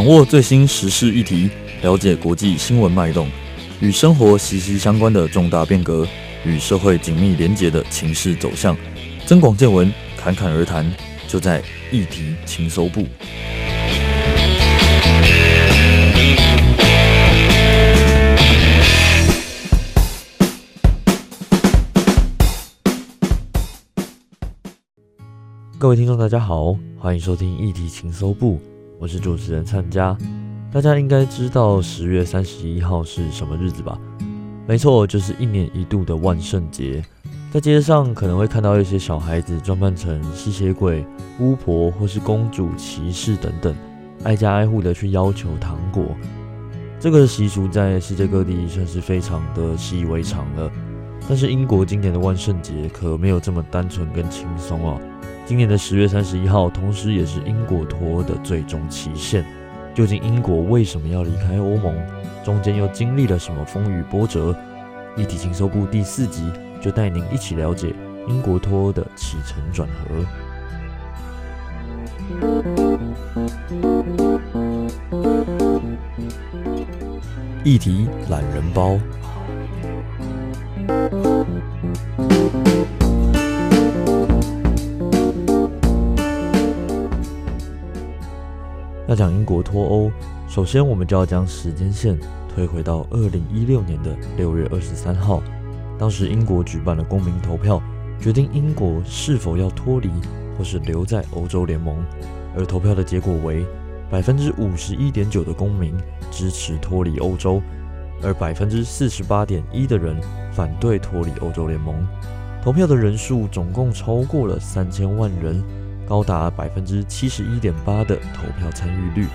掌握最新时事议题，了解国际新闻脉动，与生活息息相关的重大变革，与社会紧密连结的情势走向，增广见闻，侃侃而谈，就在议题情搜部。各位听众，大家好，欢迎收听议题情搜部，我是主持人灿家。大家应该知道十月三十一号是什么日子吧？没错，就是一年一度的万圣节。在街上可能会看到一些小孩子装扮成吸血鬼、巫婆或是公主、骑士等等，挨家挨户的去要求糖果。这个习俗在世界各地算是非常的习以为常了。但是英国今年的万圣节可没有这么单纯跟轻松哦。今年的十月三十一号，同时也是英国脱欧的最终期限。究竟英国为什么要离开欧盟？中间又经历了什么风雨波折？议题情搜部第四集就带您一起了解英国脱欧的起承转合。议题懒人包。要讲英国脱欧，首先我们就要将时间线推回到二零一六年的六月二十三号。当时英国举办了公民投票，决定英国是否要脱离或是留在欧洲联盟。而投票的结果为百分之五十一点九的公民支持脱离欧洲，而百分之四十八点一的人反对脱离欧洲联盟。投票的人数总共超过了三千万人。高达百分之七十一点八的投票参与率。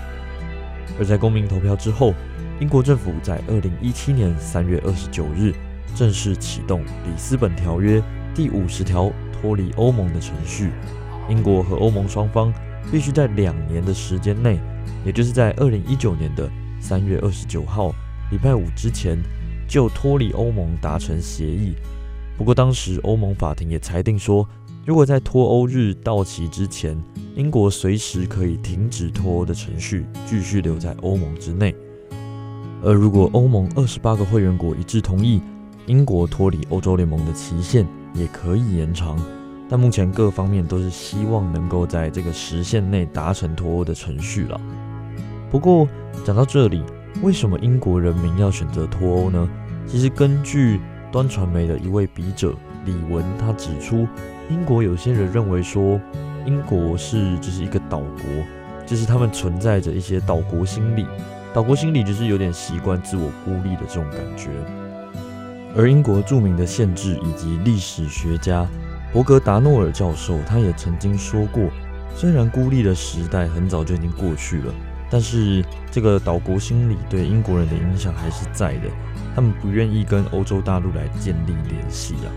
而在公民投票之后，英国政府在二零一七年三月二十九日正式启动《里斯本条约》第五十条脱离欧盟的程序。英国和欧盟双方必须在两年的时间内，也就是在二零一九年的三月二十九号礼拜五之前，就脱离欧盟达成协议。不过当时欧盟法庭也裁定说，如果在脱欧日到期之前，英国随时可以停止脱欧的程序，继续留在欧盟之内。而如果欧盟二十八个会员国一致同意，英国脱离欧洲联盟的期限也可以延长。但目前各方面都是希望能够在这个时限内达成脱欧的程序了。不过讲到这里，为什么英国人民要选择脱欧呢？其实根据端传媒的一位笔者李文，他指出。英国有些人认为说，英国是就是一个岛国，就是他们存在着一些岛国心理，岛国心理就是有点习惯自我孤立的这种感觉。而英国著名的宪制以及历史学家伯格达诺尔教授，他也曾经说过，虽然孤立的时代很早就已经过去了，但是这个岛国心理对英国人的影响还是在的，他们不愿意跟欧洲大陆来建立联系啊。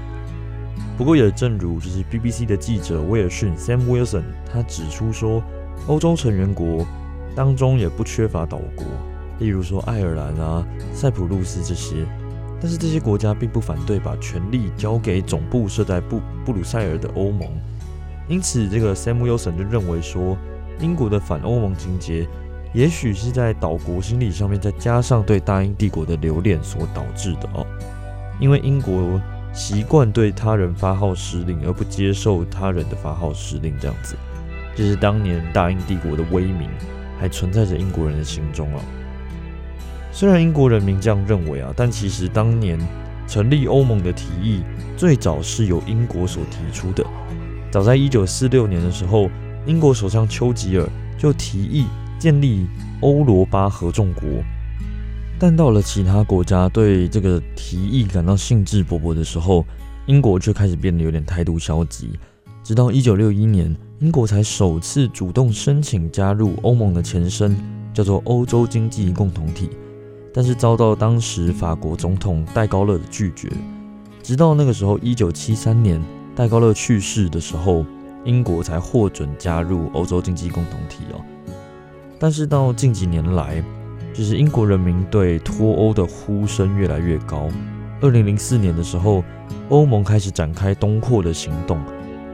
不过也正如就是 BBC 的记者威尔逊 Sam Wilson，他指出说，欧洲成员国当中也不缺乏岛国，例如说爱尔兰啊、塞浦路斯这些。但是这些国家并不反对把权力交给总部设在布布鲁塞尔的欧盟。因此，这个 Sam Wilson 就认为说，英国的反欧盟情节，也许是在岛国心理上面再加上对大英帝国的留恋所导致的哦。因为英国。习惯对他人发号施令，而不接受他人的发号施令，这样子，就是当年大英帝国的威名还存在着英国人的心中啊。虽然英国人民这样认为啊，但其实当年成立欧盟的提议最早是由英国所提出的。早在一九四六年的时候，英国首相丘吉尔就提议建立欧罗巴合众国。但到了其他国家对这个提议感到兴致勃勃的时候，英国却开始变得有点态度消极。直到一九六一年，英国才首次主动申请加入欧盟的前身，叫做欧洲经济共同体，但是遭到当时法国总统戴高乐的拒绝。直到那个时候，一九七三年戴高乐去世的时候，英国才获准加入欧洲经济共同体哦。但是到近几年来，就是英国人民对脱欧的呼声越来越高。二零零四年的时候，欧盟开始展开东扩的行动，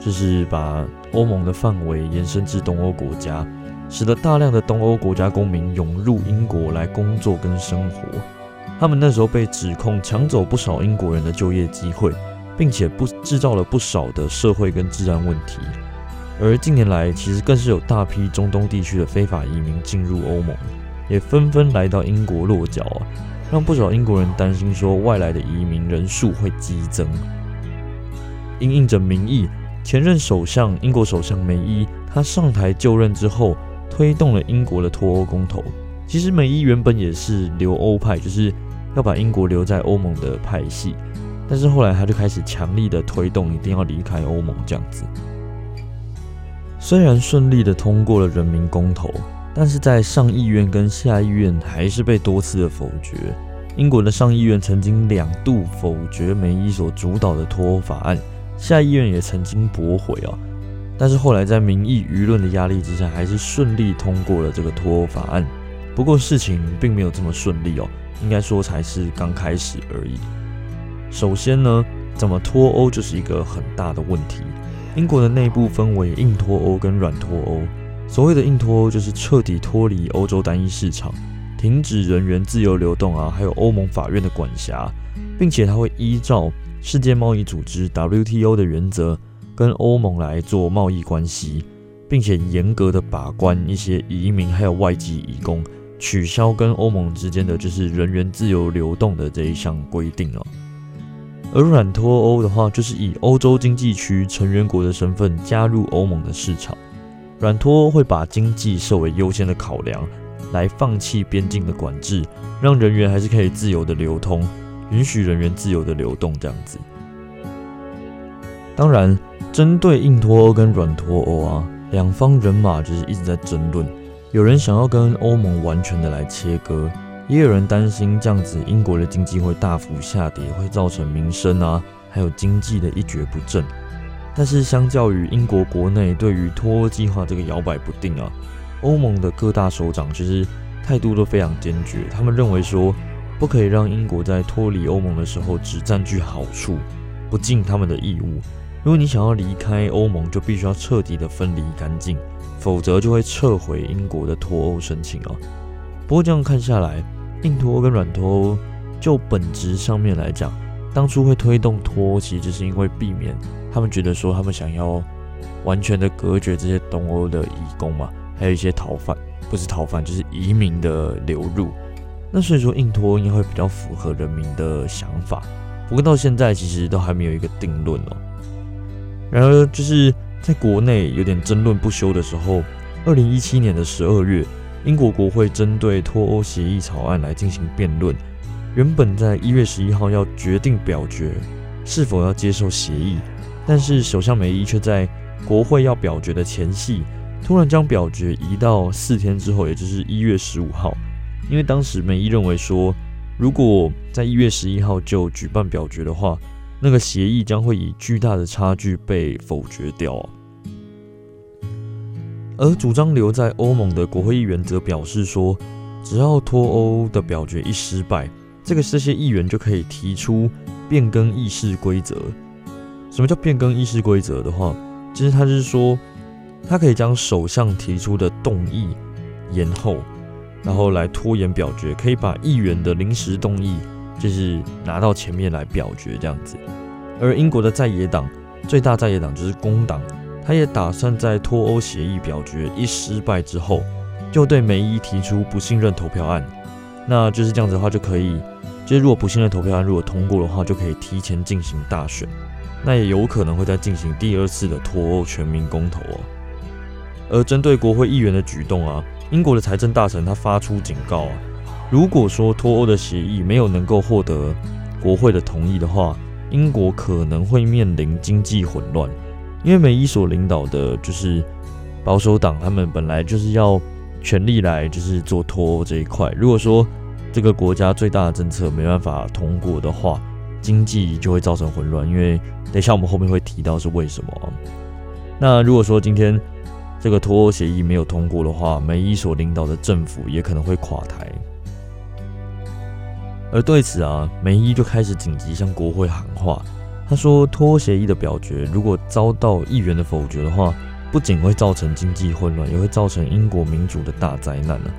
就是把欧盟的范围延伸至东欧国家。使得大量的东欧国家公民涌入英国来工作跟生活。他们那时候被指控抢走不少英国人的就业机会，并且不制造了不少的社会跟治安问题。而近年来，其实更是有大批中东地区的非法移民进入欧盟，也纷纷来到英国落脚啊，让不少英国人担心说外来的移民人数会激增。因应着民意，前任首相英国首相梅伊他上台就任之后，推动了英国的脱欧公投。其实梅伊原本也是留欧派，就是要把英国留在欧盟的派系，但是后来他就开始强力的推动，一定要离开欧盟这样子。虽然顺利的通过了人民公投，但是在上议院跟下议院还是被多次的否决。英国的上议院曾经两度否决梅伊所主导的脱欧法案，下议院也曾经驳回啊。但是后来在民意舆论的压力之下，还是顺利通过了这个脱欧法案。不过事情并没有这么顺利哦，应该说才是刚开始而已。首先呢，怎么脱欧就是一个很大的问题。英国的内部分为硬脱欧跟软脱欧。所谓的硬脱欧就是彻底脱离欧洲单一市场，停止人员自由流动啊，还有欧盟法院的管辖，并且它会依照世界贸易组织 WTO 的原则跟欧盟来做贸易关系，并且严格的把关一些移民还有外籍移工，取消跟欧盟之间的就是人员自由流动的这一项规定哦。而软脱欧的话，就是以欧洲经济区成员国的身份加入欧盟的市场。软脱欧会把经济设为优先的考量，来放弃边境的管制，让人员还是可以自由的流通，允许人员自由的流动这样子。当然，针对硬脱欧跟软脱欧啊，两方人马就是一直在争论，有人想要跟欧盟完全的来切割。也有人担心这样子，英国的经济会大幅下跌，会造成民生啊，还有经济的一蹶不振。但是，相较于英国国内对于脱欧计划这个摇摆不定啊，欧盟的各大首长其实态度都非常坚决。他们认为说，不可以让英国在脱离欧盟的时候只占据好处，不尽他们的义务。如果你想要离开欧盟，就必须要彻底的分离干净，否则就会撤回英国的脱欧申请啊。不过这样看下来，硬脱欧跟软脱欧，就本质上面来讲，当初会推动脱欧，其实是因为避免他们觉得说他们想要完全的隔绝这些东欧的移工嘛，还有一些逃犯，不是逃犯就是移民的流入。那所以说硬脱应该会比较符合人民的想法。不过到现在其实都还没有一个定论哦。然而就是在国内有点争论不休的时候，二零一七年的十二月。英国国会针对脱欧协议草案来进行辩论，原本在一月十一号要决定表决是否要接受协议，但是首相梅伊却在国会要表决的前夕，突然将表决移到四天之后，也就是一月十五号。因为当时梅伊认为说，如果在一月十一号就举办表决的话，那个协议将会以巨大的差距被否决掉。而主张留在欧盟的国会议员则表示说，只要脱欧的表决一失败，这个这些议员就可以提出变更议事规则。什么叫变更议事规则的话，其实他就是说，他可以将首相提出的动议延后，然后来拖延表决，可以把议员的临时动议就是拿到前面来表决这样子。而英国的在野党最大在野党就是工党。他也打算在脱欧协议表决一失败之后，就对梅伊提出不信任投票案。那就是这样子的话，就可以，就是如果不信任投票案如果通过的话，就可以提前进行大选。那也有可能会再进行第二次的脱欧全民公投哦。而针对国会议员的举动啊，英国的财政大臣他发出警告啊，如果说脱欧的协议没有能够获得国会的同意的话，英国可能会面临经济混乱。因为梅伊所领导的就是保守党，他们本来就是要全力来就是做脱欧这一块。如果说这个国家最大的政策没办法通过的话，经济就会造成混乱。因为等一下我们后面会提到是为什么。那如果说今天这个脱欧协议没有通过的话，梅伊所领导的政府也可能会垮台。而对此啊，梅伊就开始紧急向国会喊话。他说：“脱欧协议的表决如果遭到议员的否决的话，不仅会造成经济混乱，也会造成英国民主的大灾难呢。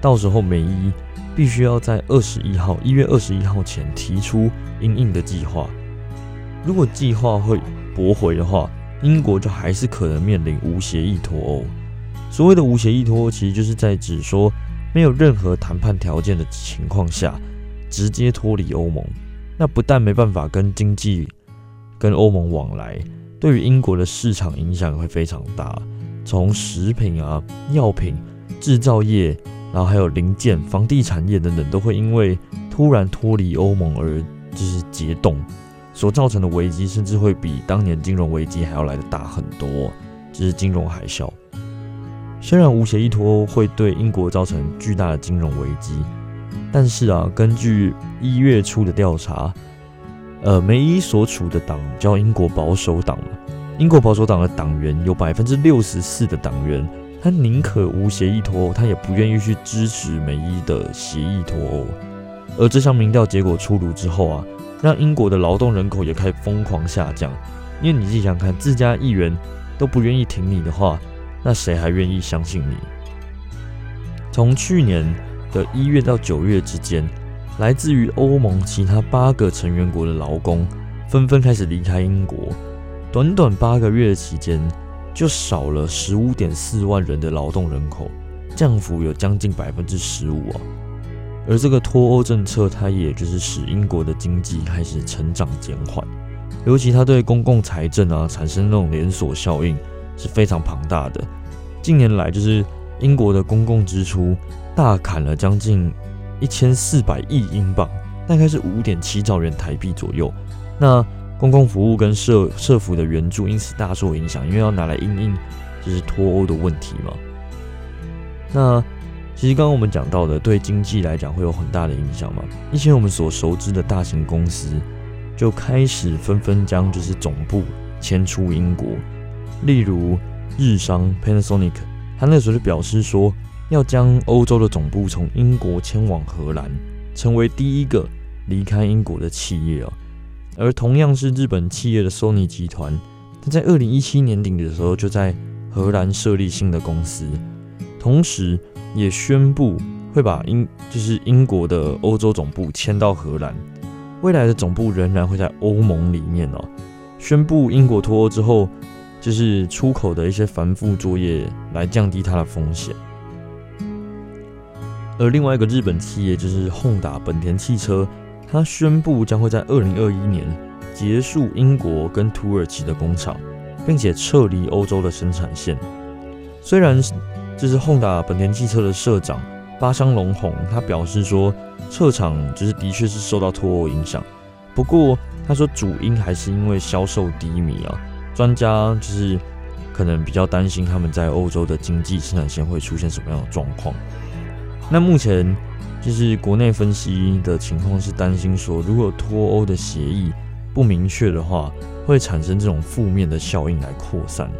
到时候梅伊必须要在二十一号，一月二十一号前提出应应的计划。如果计划会驳回的话，英国就还是可能面临无协议脱欧。所谓的无协议脱欧，其实就是在指说没有任何谈判条件的情况下，直接脱离欧盟。那不但没办法跟经济跟欧盟往来，对于英国的市场影响会非常大。从食品啊、药品、制造业，然后还有零件、房地产业等等，都会因为突然脱离欧盟而就是解冻，所造成的危机，甚至会比当年金融危机还要来得大很多，就是金融海啸。虽然无协议脱欧会对英国造成巨大的金融危机。但是啊，根据一月初的调查，呃，梅伊所处的党叫英国保守党。英国保守党的党员有百分之六十四的党员，他宁可无协议脱欧，他也不愿意去支持梅伊的协议脱欧。而这项民调结果出炉之后啊，让英国的劳动人口也开始疯狂下降。因为你自己想看，自家议员都不愿意挺你的话，那谁还愿意相信你？从去年。的一月到九月之间，来自于欧盟其他八个成员国的劳工纷纷开始离开英国。短短八个月的期间，就少了十五点四万人的劳动人口，降幅有将近百分之十五啊。而这个脱欧政策，它也就是使英国的经济开始成长减缓，尤其它对公共财政啊产生那种连锁效应是非常庞大的。近年来，就是英国的公共支出。大砍了将近一千四百亿英镑，大概是五点七兆元台币左右。那公共服务跟社社福的援助因此大受影响，因为要拿来因应就是脱欧的问题嘛。那其实刚刚我们讲到的，对经济来讲会有很大的影响嘛。以前我们所熟知的大型公司就开始纷纷将就是总部迁出英国，例如日商 Panasonic，他那时候就表示说。要将欧洲的总部从英国迁往荷兰，成为第一个离开英国的企业啊。而同样是日本企业的 Sony 集团，它在二零一七年底的时候就在荷兰设立新的公司，同时也宣布会把英就是英国的欧洲总部迁到荷兰，未来的总部仍然会在欧盟里面哦。宣布英国脱欧之后，就是出口的一些繁复作业来降低它的风险。而另外一个日本企业就是轰打本田汽车，他宣布将会在二零二一年结束英国跟土耳其的工厂，并且撤离欧洲的生产线。虽然这是 Honda 本田汽车的社长八箱隆弘，他表示说撤厂就是的确是受到脱欧影响，不过他说主因还是因为销售低迷啊。专家就是可能比较担心他们在欧洲的经济生产线会出现什么样的状况。那目前就是国内分析的情况是担心说，如果脱欧的协议不明确的话，会产生这种负面的效应来扩散。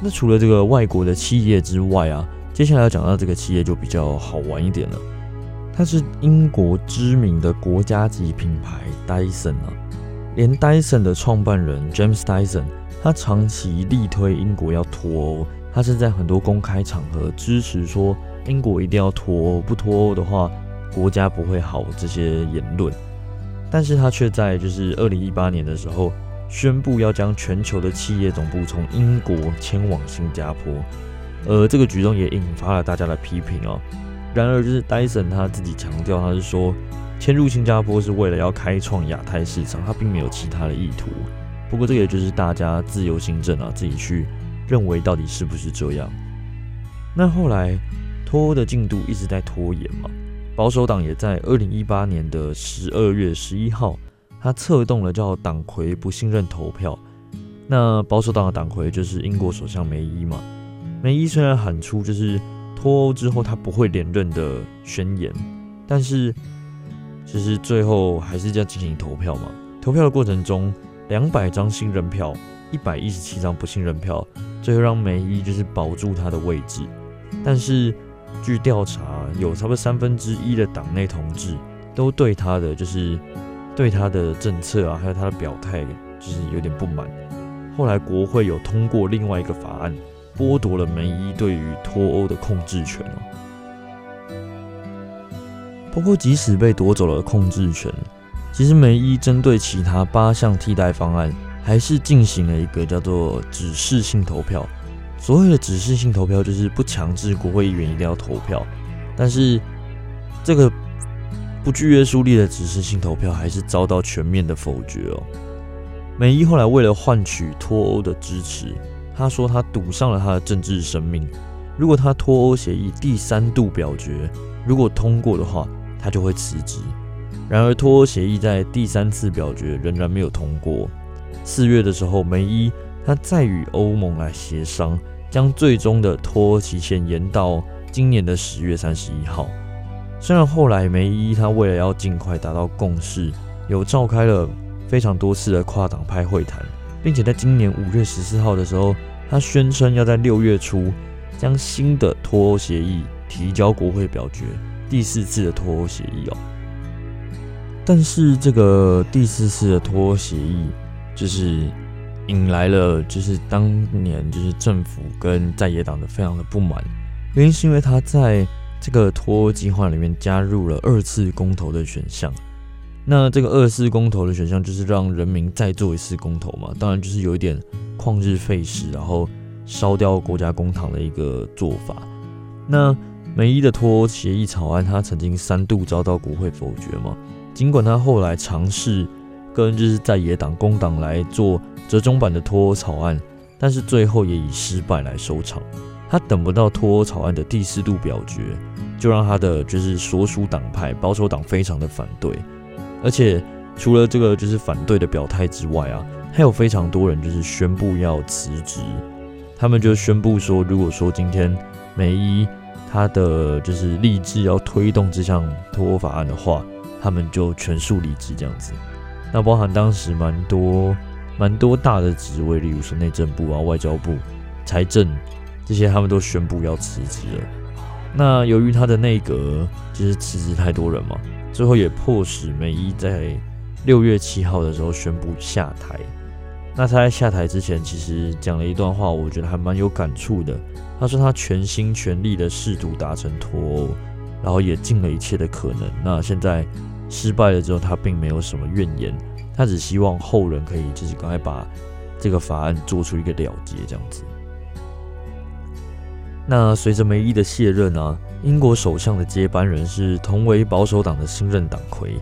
那除了这个外国的企业之外啊，接下来要讲到这个企业就比较好玩一点了。它是英国知名的国家级品牌 Dyson 啊，连 Dyson 的创办人 James Dyson，他长期力推英国要脱欧，他是在很多公开场合支持说。英国一定要脱欧，不脱欧的话，国家不会好。这些言论，但是他却在就是二零一八年的时候宣布要将全球的企业总部从英国迁往新加坡，而这个举动也引发了大家的批评哦。然而，就是戴森他自己强调，他是说迁入新加坡是为了要开创亚太市场，他并没有其他的意图。不过，这个也就是大家自由心证啊，自己去认为到底是不是这样。那后来。脱欧的进度一直在拖延嘛，保守党也在二零一八年的十二月十一号，他策动了叫党魁不信任投票。那保守党的党魁就是英国首相梅伊嘛。梅伊虽然喊出就是脱欧之后他不会连任的宣言，但是其实最后还是要进行投票嘛。投票的过程中，两百张信任票，一百一十七张不信任票，最后让梅伊就是保住他的位置，但是。据调查，有差不多三分之一的党内同志都对他的就是对他的政策啊，还有他的表态，就是有点不满。后来国会有通过另外一个法案，剥夺了梅伊对于脱欧的控制权哦。不过，即使被夺走了控制权，其实梅伊针对其他八项替代方案，还是进行了一个叫做指示性投票。所谓的指示性投票，就是不强制国会议员一定要投票，但是这个不具约束力的指示性投票，还是遭到全面的否决哦。梅伊后来为了换取脱欧的支持，他说他赌上了他的政治生命。如果他脱欧协议第三度表决，如果通过的话，他就会辞职。然而脱欧协议在第三次表决仍然没有通过。四月的时候，梅伊他再与欧盟来协商，将最终的脱欧期限延到今年的十月三十一号。虽然后来梅伊他为了要尽快达到共识，有召开了非常多次的跨党派会谈，并且在今年五月十四号的时候，他宣称要在六月初将新的脱欧协议提交国会表决，第四次的脱欧协议哦。但是这个第四次的脱欧协议，就是引来了就是当年就是政府跟在野党的非常的不满，原因是因为他在这个脱欧计划里面加入了二次公投的选项。那这个二次公投的选项就是让人民再做一次公投嘛，当然就是有一点旷日费时，然后烧掉国家公帑的一个做法。那梅伊的脱欧协议草案，他曾经三度遭到国会否决嘛，尽管他后来尝试跟就是在野党工党来做折中版的脱欧草案，但是最后也以失败来收场。他等不到脱欧草案的第四度表决，就让他的就是所属党派保守党非常的反对。而且除了这个就是反对的表态之外啊，还有非常多人就是宣布要辞职。他们就宣布说，如果说今天梅伊他的就是立志要推动这项脱欧法案的话，他们就全数离职这样子。那包含当时蛮多蛮多大的职位，例如说内政部啊、外交部、财政这些，他们都宣布要辞职了。那由于他的内阁就是辞职太多人嘛。最后也迫使梅伊在六月七号的时候宣布下台。那他在下台之前，其实讲了一段话，我觉得还蛮有感触的。他说他全心全力的试图达成脱欧，然后也尽了一切的可能。那现在失败了之后，他并没有什么怨言，他只希望后人可以就是赶快把这个法案做出一个了结，这样子。那随着梅伊的卸任啊，英国首相的接班人是同为保守党的新任党魁，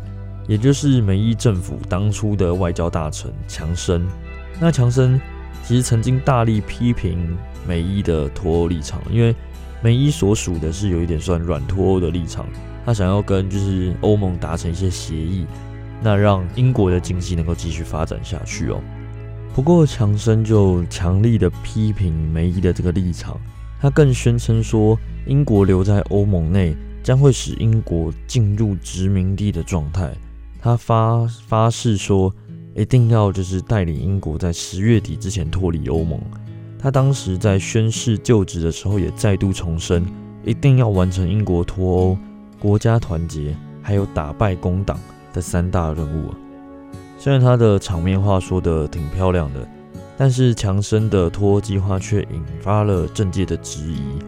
也就是梅伊政府当初的外交大臣强生。那强生其实曾经大力批评梅伊的脱欧立场，因为梅伊所属的是有一点算软脱欧的立场，他想要跟就是欧盟达成一些协议，那让英国的经济能够继续发展下去哦。不过强生就强力的批评梅伊的这个立场。他更宣称说，英国留在欧盟内将会使英国进入殖民地的状态。他发发誓说，一定要就是带领英国在十月底之前脱离欧盟。他当时在宣誓就职的时候，也再度重申，一定要完成英国脱欧、国家团结，还有打败工党的三大任务。虽然他的场面话说得挺漂亮的。但是强生的脱欧计划却引发了政界的质疑，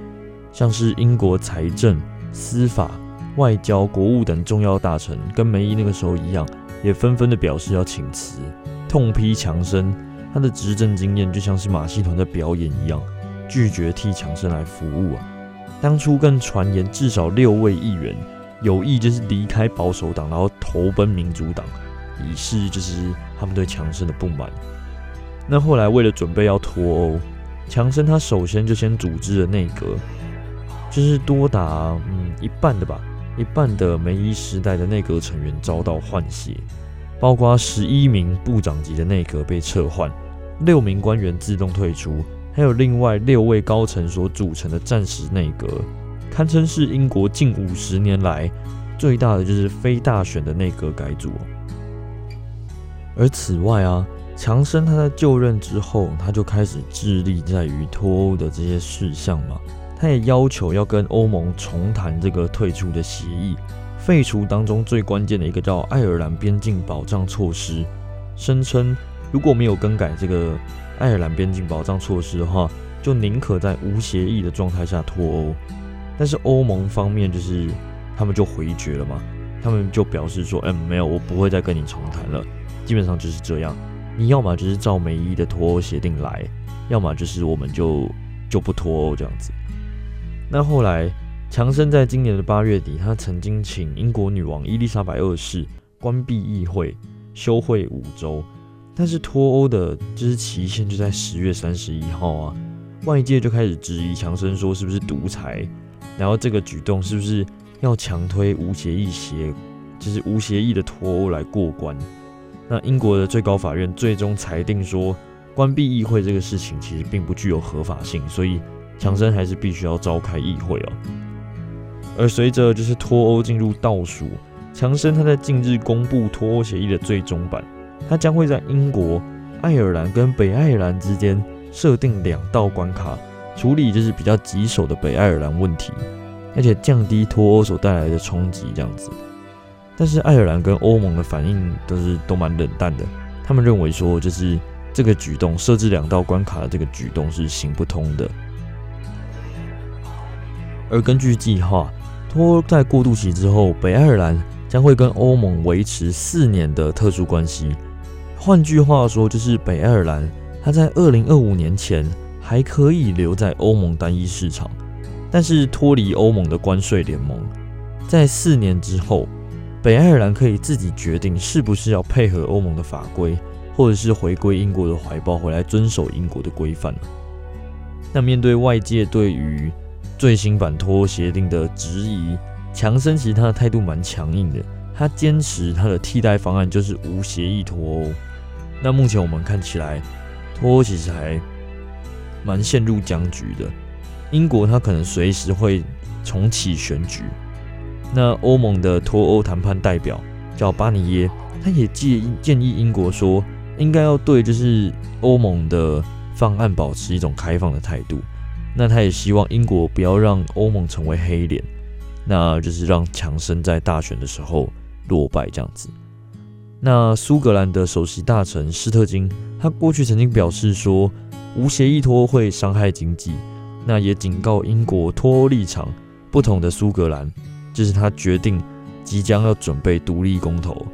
像是英国财政、司法、外交、国务等重要大臣，跟梅姨那个时候一样，也纷纷的表示要请辞，痛批强生他的执政经验就像是马戏团的表演一样，拒绝替强生来服务啊。当初更传言至少六位议员有意就是离开保守党，然后投奔民主党，以示就是他们对强生的不满。那后来为了准备要脱欧，强生他首先就先组织了内阁，就是多达嗯一半的吧，一半的梅伊时代的内阁成员遭到换血，包括十一名部长级的内阁被撤换，六名官员自动退出，还有另外六位高层所组成的战时内阁，堪称是英国近五十年来最大的就是非大选的内阁改组。而此外啊。强生他在就任之后，他就开始致力在于脱欧的这些事项嘛。他也要求要跟欧盟重谈这个退出的协议，废除当中最关键的一个叫爱尔兰边境保障措施，声称如果没有更改这个爱尔兰边境保障措施的话，就宁可在无协议的状态下脱欧。但是欧盟方面就是他们就回绝了嘛，他们就表示说，嗯，没有，我不会再跟你重谈了。基本上就是这样，你要么就是照美伊的脱欧协定来，要么就是我们就就不脱欧这样子。那后来，强生在今年的八月底，他曾经请英国女王伊丽莎白二世关闭议会，休会五周。但是脱欧的就是期限就在十月三十一号啊，外界就开始质疑强生说是不是独裁，然后这个举动是不是要强推无协议协，就是无协议的脱欧来过关？那英国的最高法院最终裁定说，关闭议会这个事情其实并不具有合法性，所以强生还是必须要召开议会哦。而随着就是脱欧进入倒数，强生他在近日公布脱欧协议的最终版。它将会在英国、爱尔兰跟北爱尔兰之间设定两道关卡，处理就是比较棘手的北爱尔兰问题，而且降低脱欧所带来的冲击这样子。但是爱尔兰跟欧盟的反应都是都蛮冷淡的，他们认为说就是这个举动设置两道关卡的这个举动是行不通的。而根据计划，脱欧在过渡期之后，北爱尔兰将会跟欧盟维持四年的特殊关系。换句话说，就是北爱尔兰，它在二零二五年前还可以留在欧盟单一市场，但是脱离欧盟的关税联盟，在四年之后，北爱尔兰可以自己决定是不是要配合欧盟的法规，或者是回归英国的怀抱，回来遵守英国的规范。那面对外界对于最新版脱欧协定的质疑，强生其实他的态度蛮强硬的，他坚持他的替代方案就是无协议脱欧。那目前我们看起来，脱欧其实还蛮陷入僵局的。英国它可能随时会重启选举。那欧盟的脱欧谈判代表叫巴尼耶，他也建建议英国说，应该要对就是欧盟的方案保持一种开放的态度。那他也希望英国不要让欧盟成为黑脸，那就是让强生在大选的时候落败这样子。那苏格兰的首席大臣施特金，他过去曾经表示说，无协议脱会伤害经济。那也警告英国脱欧立场不同的苏格兰，就是他决定即将要准备独立公投。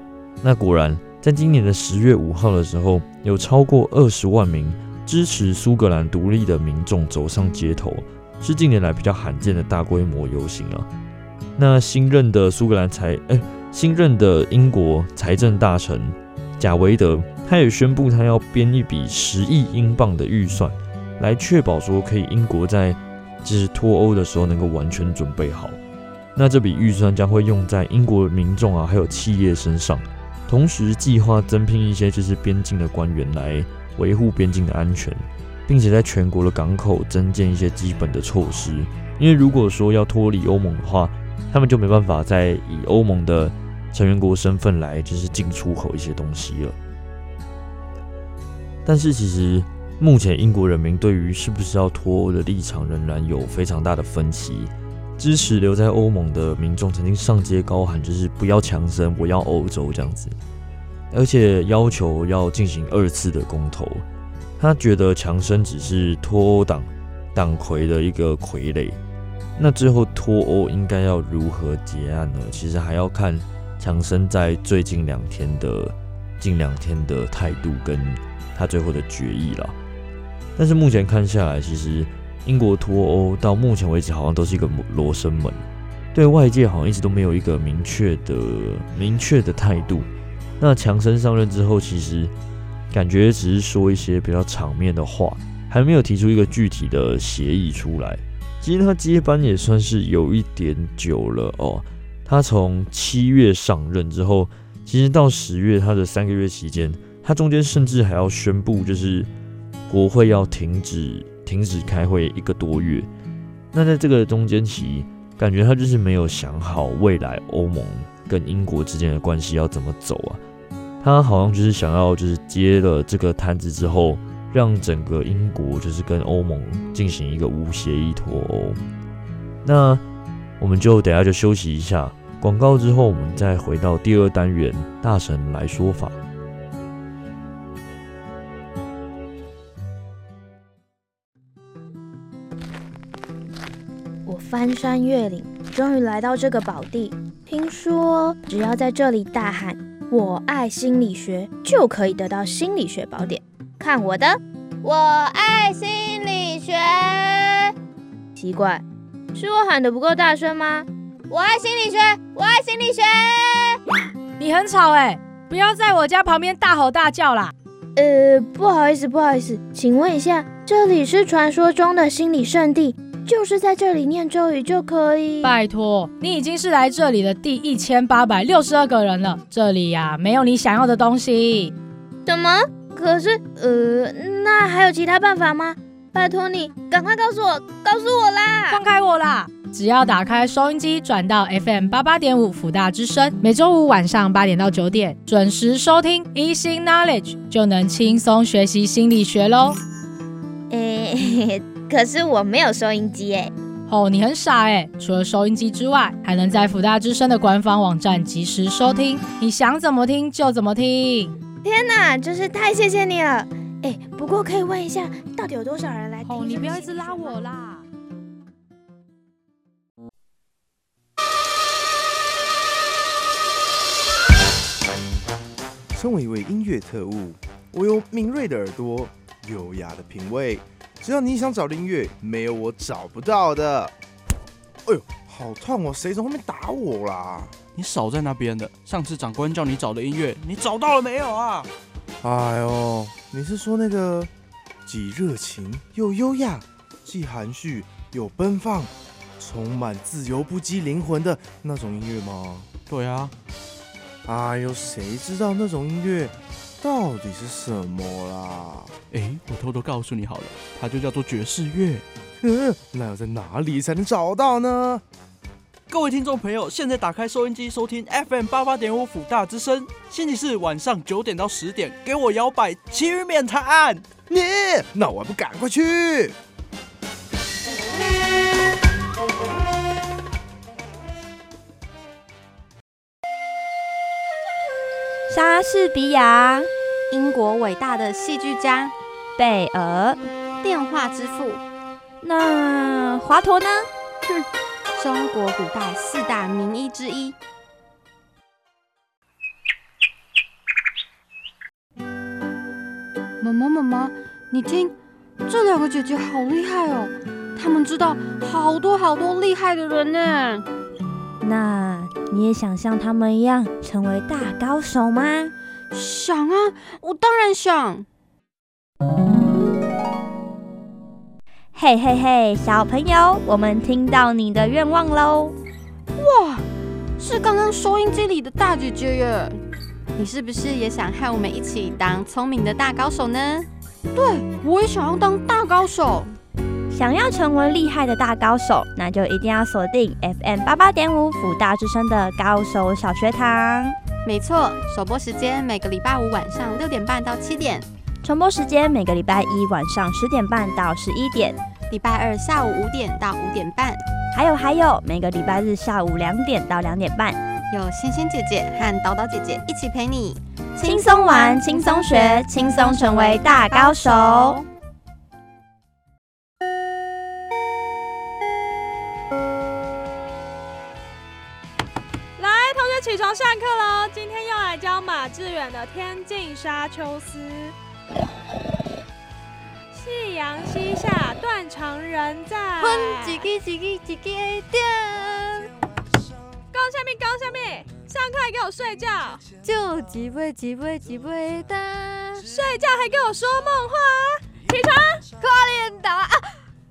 那果然，在今年的十月五号的时候，有超过二十万名支持苏格兰独立的民众走上街头，是近年来比较罕见的大规模游行啊。那新任的苏格兰财哎。新任的英国财政大臣贾维德，他也宣布他要编一笔十亿英镑的预算，来确保说可以英国在就是脱欧的时候能够完全准备好。那这笔预算将会用在英国民众啊还有企业身上，同时计划增聘一些就是边境的官员来维护边境的安全，并且在全国的港口增建一些基本的措施。因为如果说要脱离欧盟的话，他们就没办法再以欧盟的成员国身份来就是进出口一些东西了。但是其实目前英国人民对于是不是要脱欧的立场仍然有非常大的分歧。支持留在欧盟的民众曾经上街高喊，就是不要强生，我要欧洲这样子，而且要求要进行二次的公投。他觉得强生只是脱欧党党魁的一个傀儡。那最后脱欧应该要如何结案呢？其实还要看强生在最近两天的近两天的态度跟他最后的决议了。但是目前看下来，其实英国脱欧到目前为止好像都是一个罗生门，对外界好像一直都没有一个明确的明确的态度。那强生上任之后，其实感觉只是说一些比较场面的话，还没有提出一个具体的协议出来。其实他接班也算是有一点久了哦。他从七月上任之后，其实到十月他的三个月期间，他中间甚至还要宣布，就是国会要停止停止开会一个多月。那在这个中间期，感觉他就是没有想好未来欧盟跟英国之间的关系要怎么走啊。他好像就是想要就是接了这个摊子之后。让整个英国就是跟欧盟进行一个无协议脱欧。那我们就等下就休息一下广告之后我们再回到第二单元大神来说法。我翻山越岭终于来到这个宝地。听说只要在这里大喊我爱心理学就可以得到心理学宝典。看我的，我爱心理学。奇怪，是我喊的不够大声吗？我爱心理学，我爱心理学。你很吵哎，不要在我家旁边大吼大叫啦。呃，不好意思，不好意思，请问一下，这里是传说中的心理圣地？就是在这里念咒语就可以。拜托，你已经是来这里的第一千八百六十二个人了。这里呀、啊，没有你想要的东西。什么？可是，呃，那还有其他办法吗？拜托你，赶快告诉我，告诉我啦！放开我啦！只要打开收音机，转到 FM 八八点五辅大之声，每周五晚上八点到九点准时收听 Easy Knowledge，就能轻松学习心理学喽。诶。可是我没有收音机哎！哦，你很傻哎！除了收音机之外，还能在福大之声的官方网站及时收听，你想怎么听就怎么听。天哪，真是太谢谢你了！哎，不过可以问一下，到底有多少人来听？哦，你不要一直拉我啦！身为一位音乐特务，我有敏锐的耳朵，优雅的品味。只要你想找的音乐，没有我找不到的。哎呦，好痛哦！谁从后面打我啦？你少在那边的。上次长官叫你找的音乐，你找到了没有啊？哎呦，你是说那个既热情又优雅，既含蓄又奔放，充满自由不羁灵魂的那种音乐吗？对啊。哎呦，谁知道那种音乐？到底是什么啦？哎，我偷偷告诉你好了，它就叫做爵士乐。嗯，那要在哪里才能找到呢？各位听众朋友，现在打开收音机收听 FM 八八点五辅大之声，星期四晚上九点到十点，给我摇摆，其余免谈。你，那我还不赶快去？莎士比亚，英国伟大的戏剧家，贝尔，电话之父。那华佗呢？哼，中国古代四大名医之一。妈妈妈妈，你听，这两个姐姐好厉害哦，她们知道好多好多厉害的人呢。那你也想像他们一样成为大高手吗？想啊，我当然想。嘿嘿嘿，小朋友，我们听到你的愿望喽！哇，是刚刚收音机里的大姐姐耶！你是不是也想和我们一起当聪明的大高手呢？对，我也想要当大高手。想要成为厉害的大高手，那就一定要锁定 FM 八八点五辅大之声的高手小学堂。没错，首播时间每个礼拜五晚上六点半到七点，重播时间每个礼拜一晚上十点半到十一点，礼拜二下午五点到五点半，还有还有每个礼拜日下午两点到两点半，有仙仙姐姐和叨叨姐姐一起陪你轻松玩、轻松学、轻松成为大高手。起床上课喽！今天又来教马致远的《天净沙秋思》。夕阳西下，断肠人在。几几几几几几点？高下面，高下面，上课还给我睡觉？就几位几位几位的？睡觉还给我说梦话？起床！快点打啊！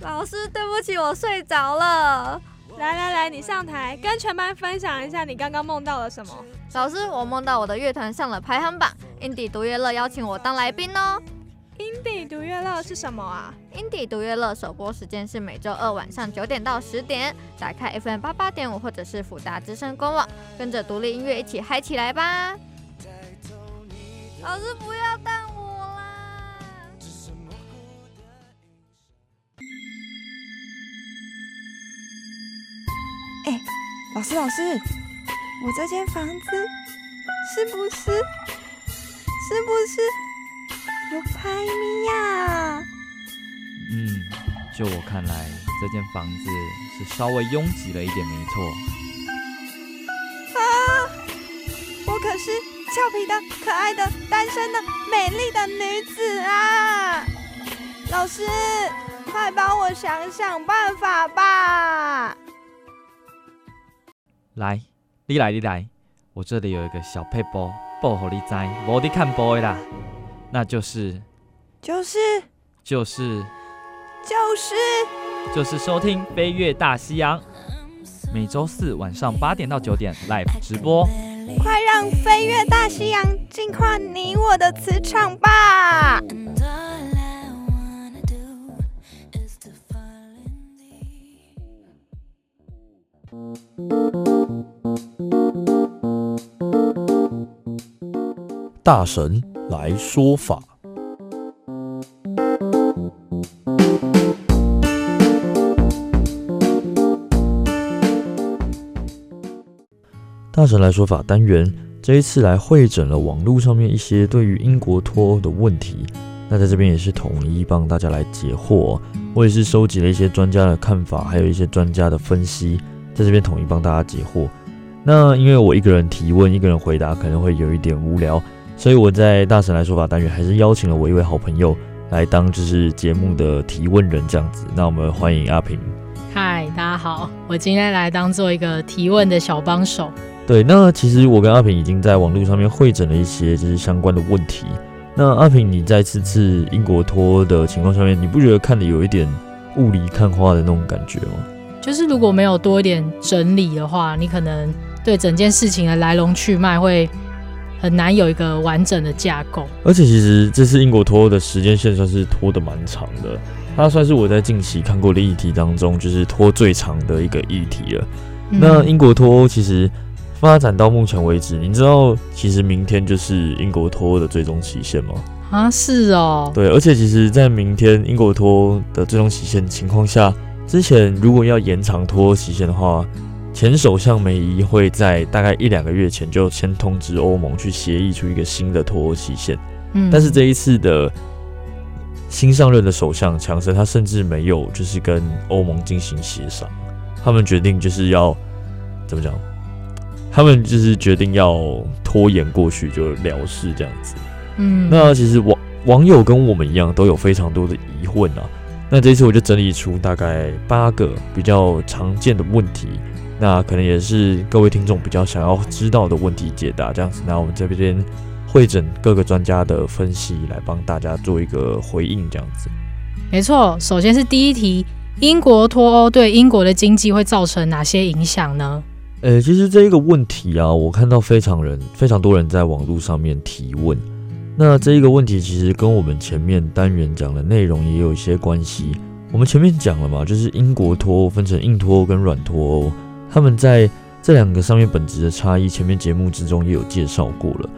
老师，对不起，我睡着了。来来来，你上台跟全班分享一下你刚刚梦到了什么。老师，我梦到我的乐团上了排行榜，indie 独乐乐邀请我当来宾哦。Indie 独乐乐是什么啊？indie 独乐乐首播时间是每周二晚上九点到十点，打开 FM 八八点五或者是辅达之声官网，跟着独立音乐一起嗨起来吧。老师不要当。老师，老师，我这间房子是不是是不是有排名呀？嗯，就我看来，这间房子是稍微拥挤了一点，没错。啊！我可是俏皮的、可爱的、单身的、美丽的女子啊！老师，快帮我想想办法吧！来，你来，你来，我这里有一个小配包，报给你知，无你看报的啦，那就是，就是，就是。就是就是收听《飞越大西洋》，每周四晚上八点到九点 live 直播，快让飞越大西洋净化你我的磁场吧！大神来说法。大神来说法单元这一次来汇整了网络上面一些对于英国脱欧的问题，那在这边也是统一帮大家来解惑。我也是收集了一些专家的看法，还有一些专家的分析，在这边统一帮大家解惑。那因为我一个人提问，一个人回答可能会有一点无聊，所以我在大神来说法单元还是邀请了我一位好朋友来当就是节目的提问人这样子。那我们欢迎阿平。嗨，大家好，我今天来当做一个提问的小帮手。对，那其实我跟阿平已经在网络上面会诊了一些就是相关的问题。那阿平，你在这次英国脱的情况下面，你不觉得看的有一点雾里看花的那种感觉吗？就是如果没有多一点整理的话，你可能对整件事情的来龙去脉会很难有一个完整的架构。而且其实这次英国脱欧的时间线算是拖得蛮长的，它算是我在近期看过的议题当中就是拖最长的一个议题了。嗯、那英国脱欧其实。发展到目前为止，你知道其实明天就是英国脱欧的最终期限吗？啊，是哦。对，而且其实，在明天英国脱欧的最终期限情况下，之前如果要延长脱欧期限的话，前首相梅姨会在大概一两个月前就先通知欧盟去协议出一个新的脱欧期限。嗯，但是这一次的新上任的首相强森，他甚至没有就是跟欧盟进行协商，他们决定就是要怎么讲？他们就是决定要拖延过去就了事这样子。嗯，那其实网网友跟我们一样都有非常多的疑问啊。那这一次我就整理出大概八个比较常见的问题，那可能也是各位听众比较想要知道的问题解答这样子。那我们这边会诊各个专家的分析来帮大家做一个回应这样子。没错，首先是第一题，英国脱欧对英国的经济会造成哪些影响呢？呃、欸，其实这一个问题啊，我看到非常人非常多人在网络上面提问。那这一个问题其实跟我们前面单元讲的内容也有一些关系。我们前面讲了嘛，就是英国脱欧分成硬脱欧跟软脱欧，他们在这两个上面本质的差异，前面节目之中也有介绍过了。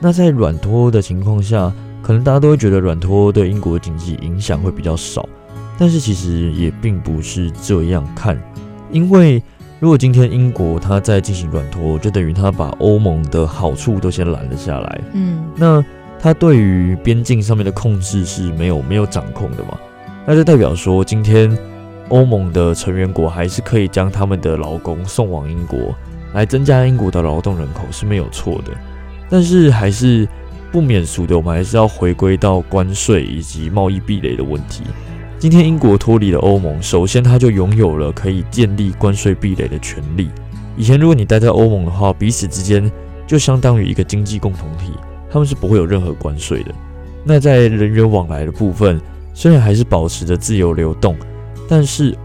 那在软脱欧的情况下，可能大家都会觉得软脱欧对英国经济影响会比较少，但是其实也并不是这样看，因为。如果今天英国它在进行软脱，就等于它把欧盟的好处都先拦了下来。嗯，那它对于边境上面的控制是没有没有掌控的嘛？那就代表说，今天欧盟的成员国还是可以将他们的劳工送往英国，来增加英国的劳动人口是没有错的。但是还是不免俗的，我们还是要回归到关税以及贸易壁垒的问题。今天英国脱离了欧盟，首先他就拥有了可以建立关税壁垒的权利。以前如果你待在欧盟的话，彼此之间就相当于一个经济共同体，他们是不会有任何关税的。那在人员往来的部分，虽然还是保持着自由流动，但是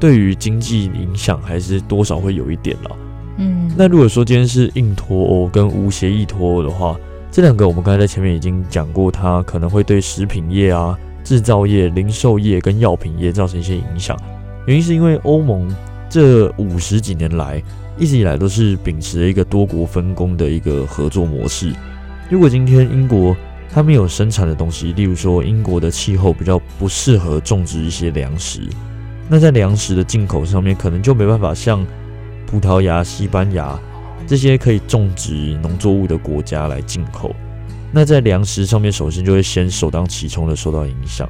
对于经济影响还是多少会有一点了。嗯，那如果说今天是硬脱欧跟无协议脱欧的话，这两个我们刚才在前面已经讲过，它可能会对食品业啊。制造业、零售业跟药品业造成一些影响，原因是因为欧盟这五十几年来一直以来都是秉持了一个多国分工的一个合作模式。如果今天英国他们有生产的东西，例如说英国的气候比较不适合种植一些粮食，那在粮食的进口上面可能就没办法像葡萄牙、西班牙这些可以种植农作物的国家来进口。那在粮食上面，首先就会先首当其冲的受到影响。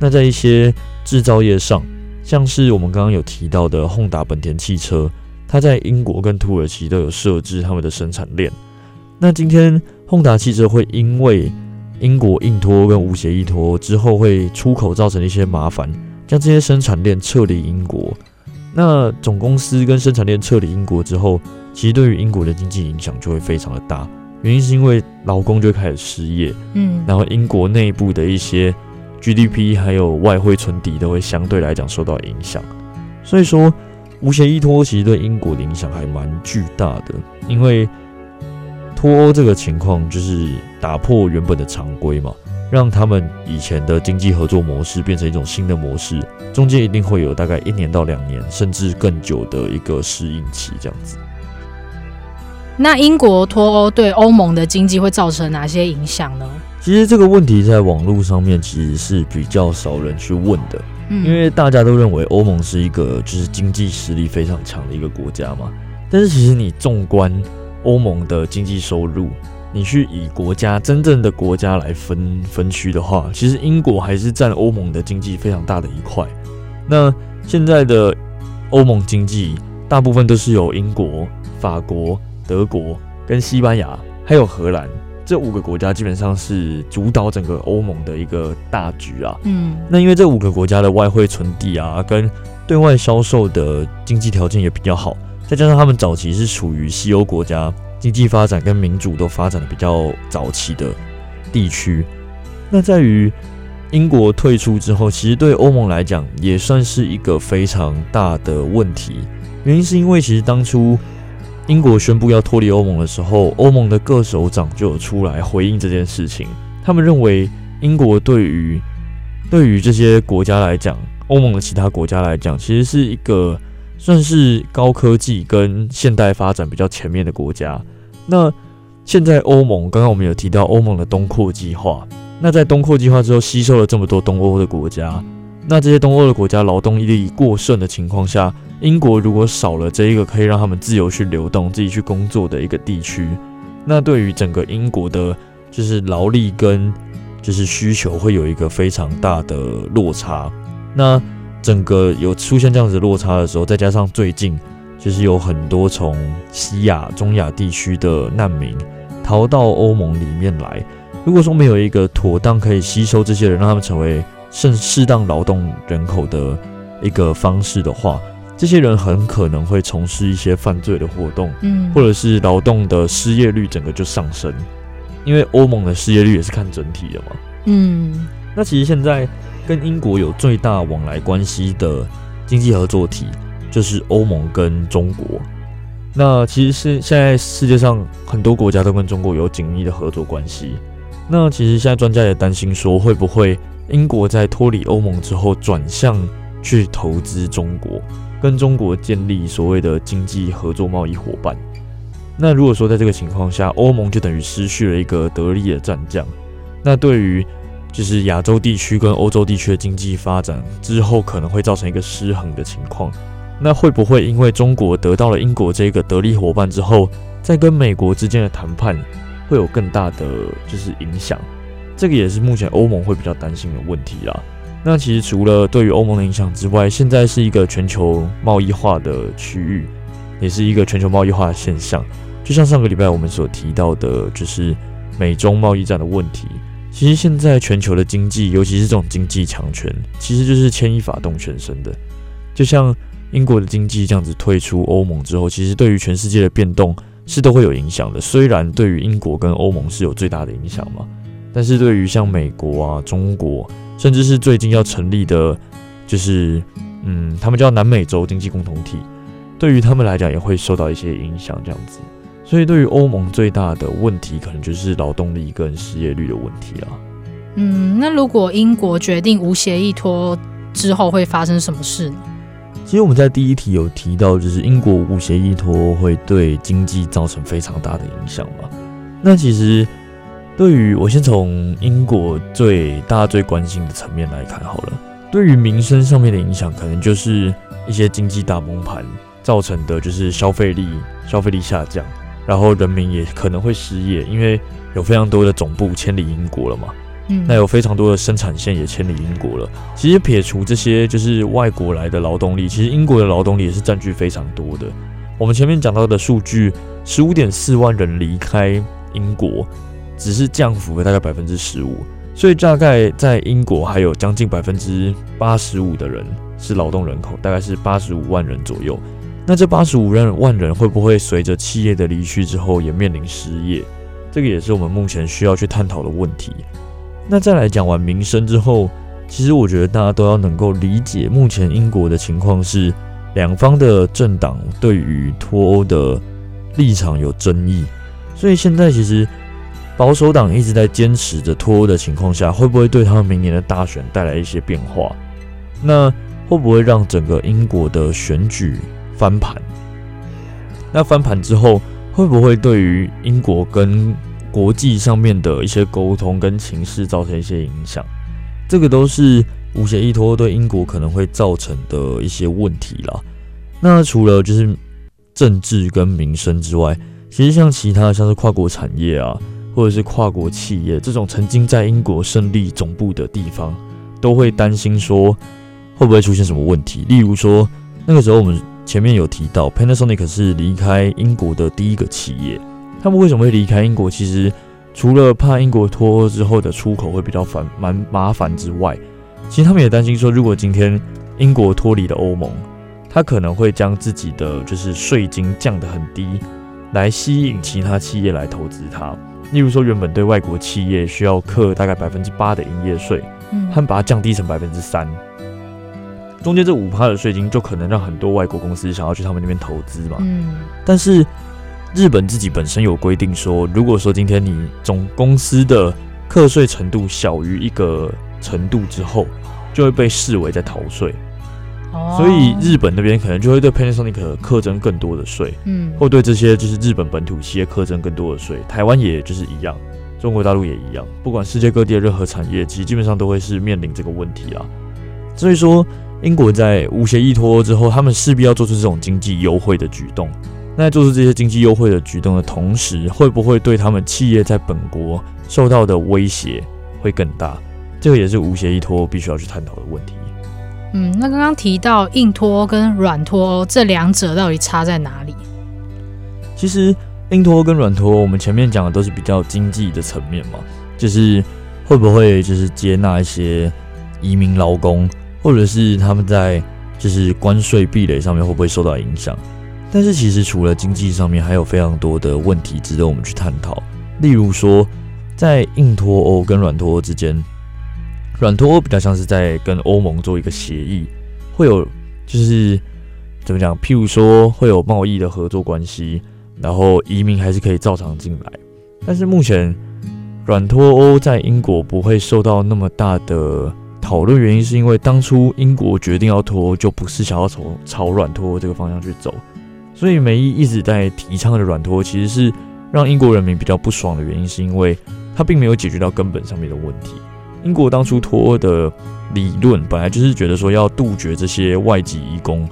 那在一些制造业上，像是我们刚刚有提到的轰达本田汽车，它在英国跟土耳其都有设置他们的生产链。那今天宏达汽车会因为英国硬脱跟无协议脱之后会出口造成一些麻烦，将这些生产链撤离英国。那总公司跟生产链撤离英国之后，其实对于英国的经济影响就会非常的大。原因是因为劳工就会开始失业，嗯，然后英国内部的一些 GDP 还有外汇存底都会相对来讲受到影响。所以说，无协议脱其实对英国的影响还蛮巨大的，因为。脱欧这个情况就是打破原本的常规嘛，让他们以前的经济合作模式变成一种新的模式，中间一定会有大概一年到两年，甚至更久的一个适应期，这样子。那英国脱欧对欧盟的经济会造成哪些影响呢？其实这个问题在网络上面其实是比较少人去问的，嗯，因为大家都认为欧盟是一个就是经济实力非常强的一个国家嘛，但是其实你纵观。欧盟的经济收入，你去以国家真正的国家来分分区的话，其实英国还是占欧盟的经济非常大的一块。那现在的欧盟经济大部分都是由英国、法国、德国跟西班牙，还有荷兰这五个国家基本上是主导整个欧盟的一个大局啊。嗯，那因为这五个国家的外汇存底啊，跟对外销售的经济条件也比较好。再加上他们早期是处于西欧国家，经济发展跟民主都发展的比较早期的地区。那在于英国退出之后，其实对欧盟来讲也算是一个非常大的问题。原因是因为其实当初英国宣布要脱离欧盟的时候，欧盟的各首长就有出来回应这件事情。他们认为英国对于对于这些国家来讲，欧盟的其他国家来讲，其实是一个。算是高科技跟现代发展比较前面的国家。那现在欧盟，刚刚我们有提到欧盟的东扩计划。那在东扩计划之后，吸收了这么多东欧的国家。那这些东欧的国家劳动力过剩的情况下，英国如果少了这一个可以让他们自由去流动、自己去工作的一个地区，那对于整个英国的，就是劳力跟就是需求会有一个非常大的落差。那整个有出现这样子落差的时候，再加上最近就是有很多从西亚、中亚地区的难民逃到欧盟里面来。如果说没有一个妥当可以吸收这些人，让他们成为适适当劳动人口的一个方式的话，这些人很可能会从事一些犯罪的活动，嗯，或者是劳动的失业率整个就上升，因为欧盟的失业率也是看整体的嘛，嗯，那其实现在。跟英国有最大往来关系的经济合作体就是欧盟跟中国。那其实是现在世界上很多国家都跟中国有紧密的合作关系。那其实现在专家也担心说，会不会英国在脱离欧盟之后转向去投资中国，跟中国建立所谓的经济合作贸易伙伴？那如果说在这个情况下，欧盟就等于失去了一个得力的战将。那对于就是亚洲地区跟欧洲地区的经济发展之后，可能会造成一个失衡的情况。那会不会因为中国得到了英国这个得力伙伴之后，在跟美国之间的谈判会有更大的就是影响？这个也是目前欧盟会比较担心的问题啦。那其实除了对于欧盟的影响之外，现在是一个全球贸易化的区域，也是一个全球贸易化的现象。就像上个礼拜我们所提到的，就是美中贸易战的问题。其实现在全球的经济，尤其是这种经济强权，其实就是牵一发动全身的。就像英国的经济这样子退出欧盟之后，其实对于全世界的变动是都会有影响的。虽然对于英国跟欧盟是有最大的影响嘛，但是对于像美国啊、中国，甚至是最近要成立的，就是嗯，他们叫南美洲经济共同体，对于他们来讲也会受到一些影响，这样子。所以，对于欧盟最大的问题，可能就是劳动力跟失业率的问题啦。嗯，那如果英国决定无协议脱之后，会发生什么事呢？其实我们在第一题有提到，就是英国无协议脱会对经济造成非常大的影响嘛。那其实，对于我先从英国最大家最关心的层面来看好了，对于民生上面的影响，可能就是一些经济大崩盘造成的，就是消费力消费力下降。然后人民也可能会失业，因为有非常多的总部迁离英国了嘛。嗯，那有非常多的生产线也迁离英国了。其实撇除这些就是外国来的劳动力，其实英国的劳动力也是占据非常多的。我们前面讲到的数据，十五点四万人离开英国，只是降幅了大概百分之十五，所以大概在英国还有将近百分之八十五的人是劳动人口，大概是八十五万人左右。那这八十五万人会不会随着企业的离去之后也面临失业？这个也是我们目前需要去探讨的问题。那再来讲完民生之后，其实我觉得大家都要能够理解，目前英国的情况是两方的政党对于脱欧的立场有争议，所以现在其实保守党一直在坚持着脱欧的情况下，会不会对他们明年的大选带来一些变化？那会不会让整个英国的选举？翻盘，那翻盘之后会不会对于英国跟国际上面的一些沟通跟情势造成一些影响？这个都是无协议脱对英国可能会造成的一些问题啦。那除了就是政治跟民生之外，其实像其他的像是跨国产业啊，或者是跨国企业这种曾经在英国设立总部的地方，都会担心说会不会出现什么问题？例如说那个时候我们。前面有提到，Panasonic 是离开英国的第一个企业。他们为什么会离开英国？其实除了怕英国脱欧之后的出口会比较烦、蛮麻烦之外，其实他们也担心说，如果今天英国脱离了欧盟，他可能会将自己的就是税金降得很低，来吸引其他企业来投资它。例如说，原本对外国企业需要课大概百分之八的营业税，嗯，他们把它降低成百分之三。中间这五趴的税金就可能让很多外国公司想要去他们那边投资嘛。嗯。但是日本自己本身有规定说，如果说今天你总公司的课税程度小于一个程度之后，就会被视为在逃税。哦。所以日本那边可能就会对 Panasonic 课征更多的税。嗯。或对这些就是日本本土企业课征更多的税。台湾也就是一样，中国大陆也一样，不管世界各地的任何产业，其实基本上都会是面临这个问题啊。所以说。英国在无协议脱欧之后，他们势必要做出这种经济优惠的举动。那在做出这些经济优惠的举动的同时，会不会对他们企业在本国受到的威胁会更大？这个也是无协议脱欧必须要去探讨的问题。嗯，那刚刚提到硬脱欧跟软脱欧这两者到底差在哪里？其实硬脱欧跟软脱欧，我们前面讲的都是比较经济的层面嘛，就是会不会就是接纳一些移民劳工。或者是他们在就是关税壁垒上面会不会受到影响？但是其实除了经济上面，还有非常多的问题值得我们去探讨。例如说，在硬脱欧跟软脱欧之间，软脱欧比较像是在跟欧盟做一个协议，会有就是怎么讲？譬如说会有贸易的合作关系，然后移民还是可以照常进来。但是目前软脱欧在英国不会受到那么大的。讨论原因是因为当初英国决定要脱，就不是想要从朝软脱这个方向去走，所以梅姨一直在提倡的软脱，其实是让英国人民比较不爽的原因，是因为他并没有解决到根本上面的问题。英国当初脱的理论本来就是觉得说要杜绝这些外籍移工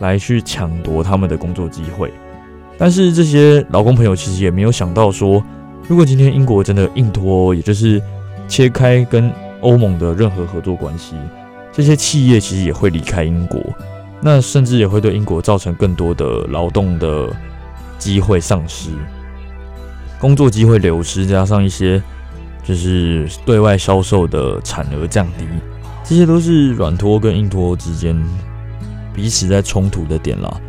来去抢夺他们的工作机会，但是这些劳工朋友其实也没有想到说，如果今天英国真的硬脱，也就是切开跟欧盟的任何合作关系，这些企业其实也会离开英国，那甚至也会对英国造成更多的劳动的机会丧失，工作机会流失，加上一些就是对外销售的产额降低，这些都是软脱跟硬脱之间彼此在冲突的点啦。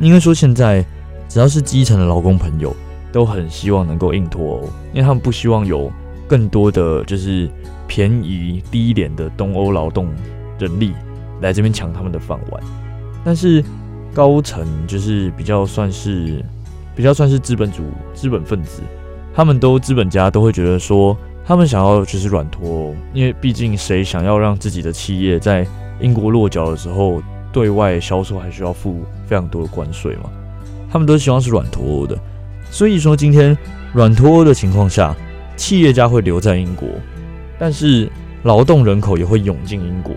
应该说，现在只要是基层的劳工朋友，都很希望能够硬脱欧，因为他们不希望有更多的就是。便宜低廉的东欧劳动人力来这边抢他们的饭碗，但是高层就是比较算是比较算是资本主资本分子，他们都资本家都会觉得说，他们想要就是软脱欧，因为毕竟谁想要让自己的企业在英国落脚的时候对外销售还需要付非常多的关税嘛，他们都希望是软脱欧的，所以说今天软脱欧的情况下，企业家会留在英国。但是劳动人口也会涌进英国。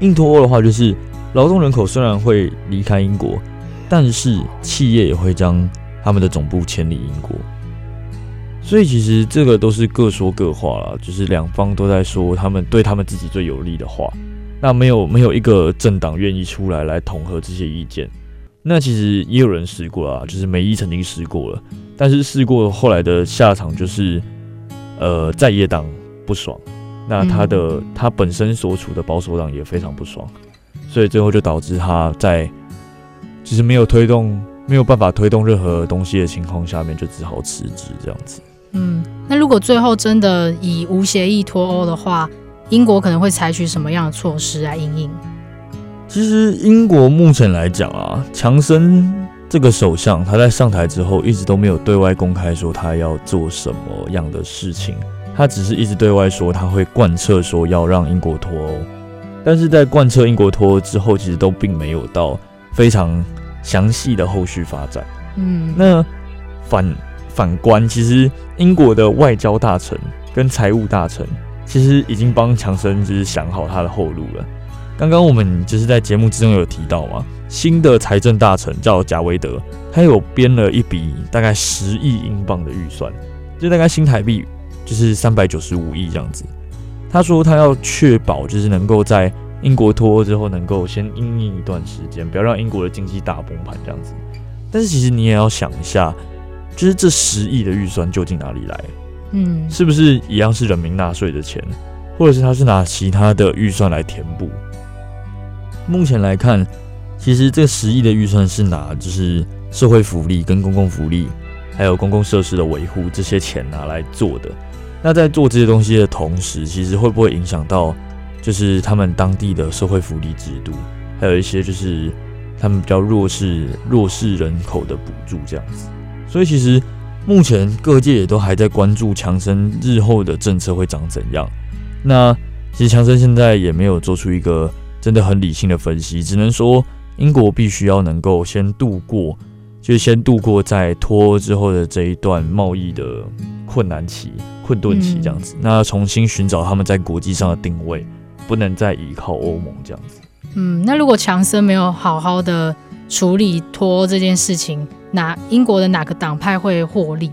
硬脱欧的话，就是劳动人口虽然会离开英国，但是企业也会将他们的总部迁离英国。所以其实这个都是各说各话啦，就是两方都在说他们对他们自己最有利的话。那没有没有一个政党愿意出来来统合这些意见。那其实也有人试过啦，就是梅伊曾经试过了，但是试过后来的下场就是，呃，在野党不爽，那他的、嗯、他本身所处的保守党也非常不爽，所以最后就导致他在其实没有推动没有办法推动任何东西的情况下面，就只好辞职这样子。嗯，那如果最后真的以无协议脱欧的话，英国可能会采取什么样的措施来应应？其实英国目前来讲啊，强生这个首相他在上台之后一直都没有对外公开说他要做什么样的事情，他只是一直对外说他会贯彻说要让英国脱欧，但是在贯彻英国脱欧之后，其实都并没有到非常详细的后续发展。嗯，那反反观，其实英国的外交大臣跟财务大臣。其实已经帮强生就是想好他的后路了。刚刚我们就是在节目之中有提到嘛，新的财政大臣叫贾维德，他有编了一笔大概十亿英镑的预算，就大概新台币就是三百九十五亿这样子。他说他要确保就是能够在英国脱欧之后能够先因应一段时间，不要让英国的经济大崩盘这样子。但是其实你也要想一下，就是这十亿的预算究竟哪里来？嗯，是不是一样是人民纳税的钱，或者是他是拿其他的预算来填补？目前来看，其实这十亿的预算是拿就是社会福利跟公共福利，还有公共设施的维护这些钱拿来做的。那在做这些东西的同时，其实会不会影响到就是他们当地的社会福利制度，还有一些就是他们比较弱势弱势人口的补助这样子？所以其实。目前各界也都还在关注强生日后的政策会长怎样。那其实强生现在也没有做出一个真的很理性的分析，只能说英国必须要能够先度过，就是先度过在脱欧之后的这一段贸易的困难期、困顿期这样子。嗯、那重新寻找他们在国际上的定位，不能再依靠欧盟这样子。嗯，那如果强森没有好好的处理脱欧这件事情，哪英国的哪个党派会获利？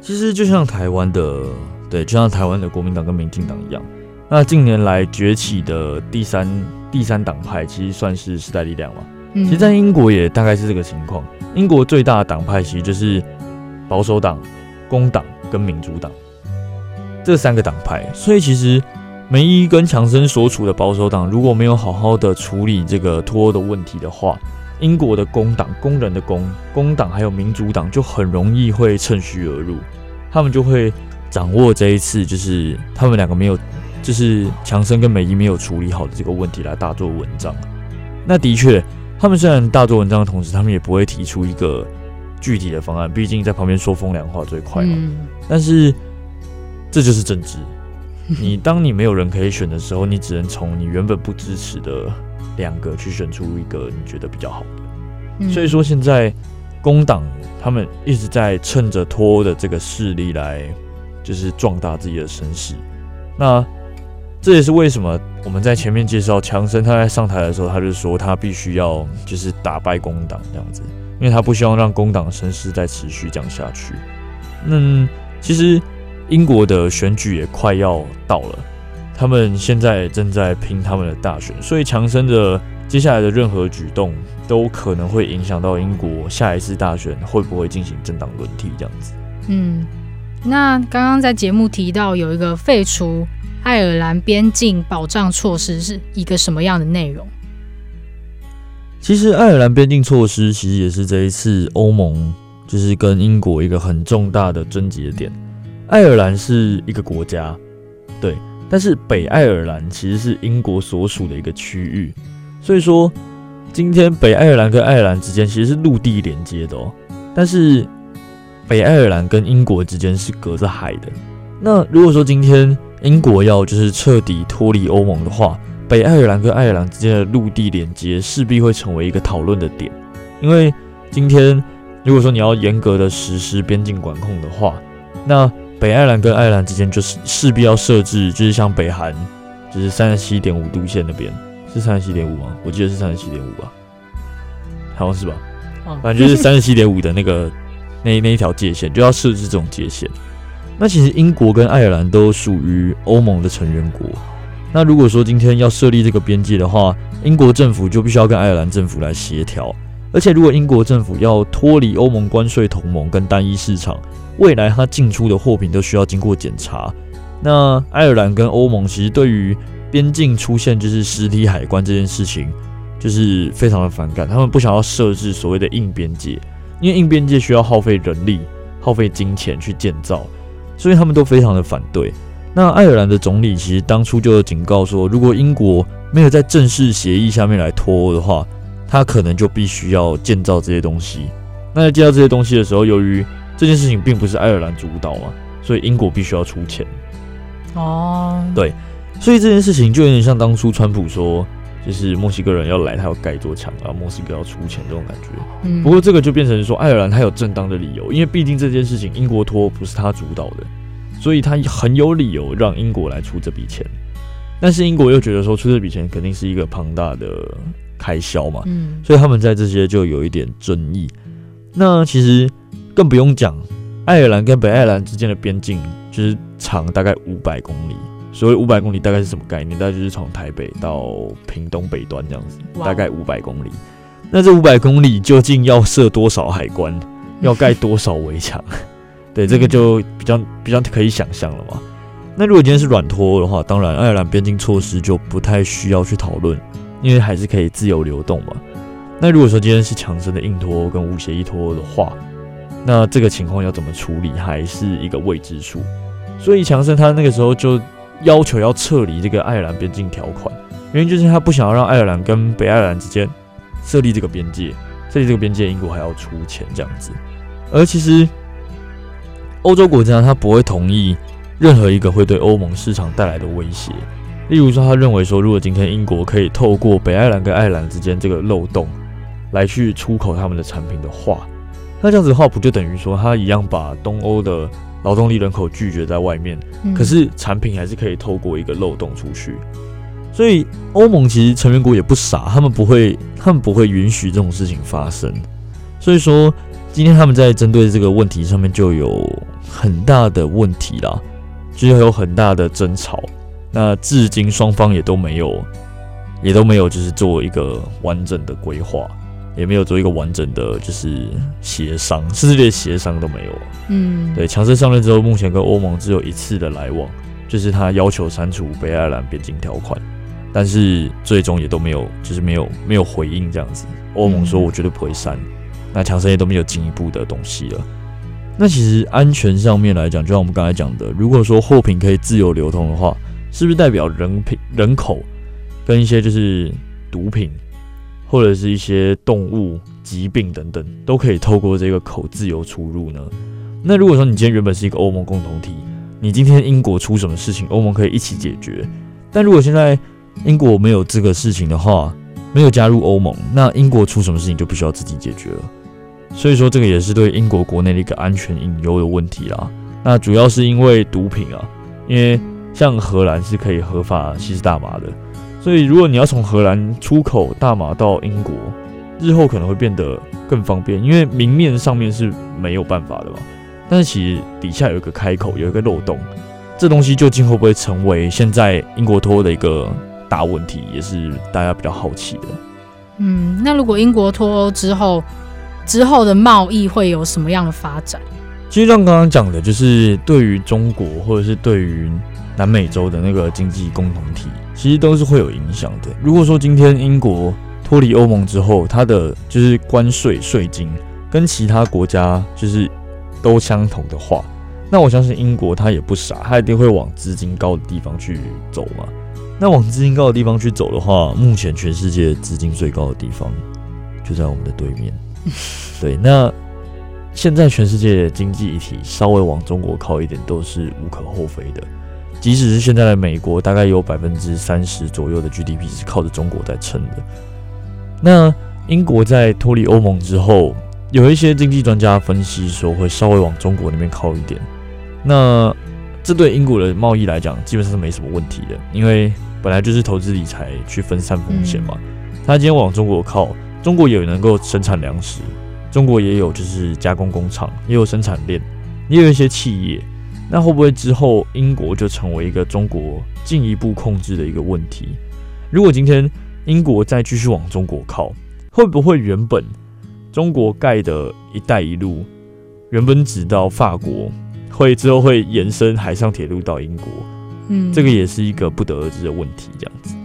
其实就像台湾的，对，就像台湾的国民党跟民进党一样。那近年来崛起的第三第三党派，其实算是时代力量嘛。嗯。其实，在英国也大概是这个情况。英国最大的党派其实就是保守党、工党跟民主党这三个党派。所以，其实梅伊跟强森所处的保守党，如果没有好好的处理这个脱欧的问题的话，英国的工党、工人的工、工党还有民主党就很容易会趁虚而入，他们就会掌握这一次，就是他们两个没有，就是强生跟美伊没有处理好的这个问题来大做文章。那的确，他们虽然大做文章的同时，他们也不会提出一个具体的方案，毕竟在旁边说风凉话最快嘛。嗯。但是这就是政治，你当你没有人可以选的时候，你只能从你原本不支持的。两个去选出一个你觉得比较好的，嗯、所以说现在工党他们一直在趁着脱欧的这个势力来，就是壮大自己的声势。那这也是为什么我们在前面介绍强森他在上台的时候，他就说他必须要就是打败工党这样子，因为他不希望让工党声势再持续这样下去。那其实英国的选举也快要到了。他们现在正在拼他们的大选，所以强森的接下来的任何举动都可能会影响到英国下一次大选会不会进行政党轮替这样子。嗯，那刚刚在节目提到有一个废除爱尔兰边境保障措施是一个什么样的内容？其实爱尔兰边境措施其实也是这一次欧盟就是跟英国一个很重大的症结点。爱尔兰是一个国家，对。但是北爱尔兰其实是英国所属的一个区域，所以说今天北爱尔兰跟爱尔兰之间其实是陆地连接的哦。但是北爱尔兰跟英国之间是隔着海的。那如果说今天英国要就是彻底脱离欧盟的话，北爱尔兰跟爱尔兰之间的陆地连接势必会成为一个讨论的点。因为今天如果说你要严格的实施边境管控的话，那北爱尔兰跟爱尔兰之间就是势必要设置，就是像北韩，就是三十七点五度线那边是三十七点五吗？我记得是三十七点五吧，好像是吧？反正就是三十七点五的那个那那一条界线就要设置这种界线。那其实英国跟爱尔兰都属于欧盟的成员国。那如果说今天要设立这个边界的话，英国政府就必须要跟爱尔兰政府来协调。而且如果英国政府要脱离欧盟关税同盟跟单一市场，未来它进出的货品都需要经过检查。那爱尔兰跟欧盟其实对于边境出现就是实体海关这件事情，就是非常的反感。他们不想要设置所谓的硬边界，因为硬边界需要耗费人力、耗费金钱去建造，所以他们都非常的反对。那爱尔兰的总理其实当初就有警告说，如果英国没有在正式协议下面来脱欧的话，他可能就必须要建造这些东西。那在建造这些东西的时候，由于这件事情并不是爱尔兰主导嘛，所以英国必须要出钱。哦，对，所以这件事情就有点像当初川普说，就是墨西哥人要来，他要盖一座墙，然后墨西哥要出钱这种感觉。嗯，不过这个就变成说，爱尔兰他有正当的理由，因为毕竟这件事情英国脱不是他主导的。所以他很有理由让英国来出这笔钱，但是英国又觉得说出这笔钱肯定是一个庞大的开销嘛，嗯，所以他们在这些就有一点争议。那其实更不用讲，爱尔兰跟北爱尔兰之间的边境就是长大概五百公里。所谓五百公里大概是什么概念？大概就是从台北到屏东北端这样子，大概五百公里。那这五百公里究竟要设多少海关？要盖多少围墙？对，这个就比较比较可以想象了嘛。那如果今天是软脱欧的话，当然爱尔兰边境措施就不太需要去讨论，因为还是可以自由流动嘛。那如果说今天是强生的硬脱欧跟无协议脱欧的话，那这个情况要怎么处理还是一个未知数。所以强生他那个时候就要求要撤离这个爱尔兰边境条款，原因就是他不想要让爱尔兰跟北爱尔兰之间设立这个边界，设立这个边界英国还要出钱这样子，而其实。欧洲国家他不会同意任何一个会对欧盟市场带来的威胁，例如说，他认为说，如果今天英国可以透过北爱尔兰跟爱尔兰之间这个漏洞来去出口他们的产品的话，那这样子的话，不就等于说他一样把东欧的劳动力人口拒绝在外面，可是产品还是可以透过一个漏洞出去。所以欧盟其实成员国也不傻，他们不会，他们不会允许这种事情发生。所以说，今天他们在针对这个问题上面就有。很大的问题啦，就是有很大的争吵。那至今双方也都没有，也都没有就是做一个完整的规划，也没有做一个完整的就是协商，甚至连协商都没有。嗯，对，强森上任之后，目前跟欧盟只有一次的来往，就是他要求删除北爱尔兰边境条款，但是最终也都没有，就是没有没有回应这样子。欧盟说我绝对不会删，那强森也都没有进一步的东西了。那其实安全上面来讲，就像我们刚才讲的，如果说货品可以自由流通的话，是不是代表人品、人口跟一些就是毒品，或者是一些动物疾病等等，都可以透过这个口自由出入呢？那如果说你今天原本是一个欧盟共同体，你今天英国出什么事情，欧盟可以一起解决。但如果现在英国没有这个事情的话，没有加入欧盟，那英国出什么事情就必须要自己解决了。所以说，这个也是对英国国内的一个安全隐忧的问题啦。那主要是因为毒品啊，因为像荷兰是可以合法吸食大麻的，所以如果你要从荷兰出口大麻到英国，日后可能会变得更方便，因为明面上面是没有办法的嘛。但是其实底下有一个开口，有一个漏洞，这东西究竟会不会成为现在英国脱欧的一个大问题，也是大家比较好奇的。嗯，那如果英国脱欧之后，之后的贸易会有什么样的发展？其实像刚刚讲的，就是对于中国或者是对于南美洲的那个经济共同体，其实都是会有影响的。如果说今天英国脱离欧盟之后，它的就是关税税金跟其他国家就是都相同的话，那我相信英国它也不傻，它一定会往资金高的地方去走嘛。那往资金高的地方去走的话，目前全世界资金最高的地方就在我们的对面。对，那现在全世界的经济一体稍微往中国靠一点都是无可厚非的。即使是现在的美国，大概有百分之三十左右的 GDP 是靠着中国在撑的。那英国在脱离欧盟之后，有一些经济专家分析说会稍微往中国那边靠一点。那这对英国的贸易来讲，基本上是没什么问题的，因为本来就是投资理财去分散风险嘛。他今天往中国靠。中国也能够生产粮食，中国也有就是加工工厂，也有生产链，也有一些企业。那会不会之后英国就成为一个中国进一步控制的一个问题？如果今天英国再继续往中国靠，会不会原本中国盖的一带一路，原本只到法国，会之后会延伸海上铁路到英国？嗯，这个也是一个不得而知的问题。这样子，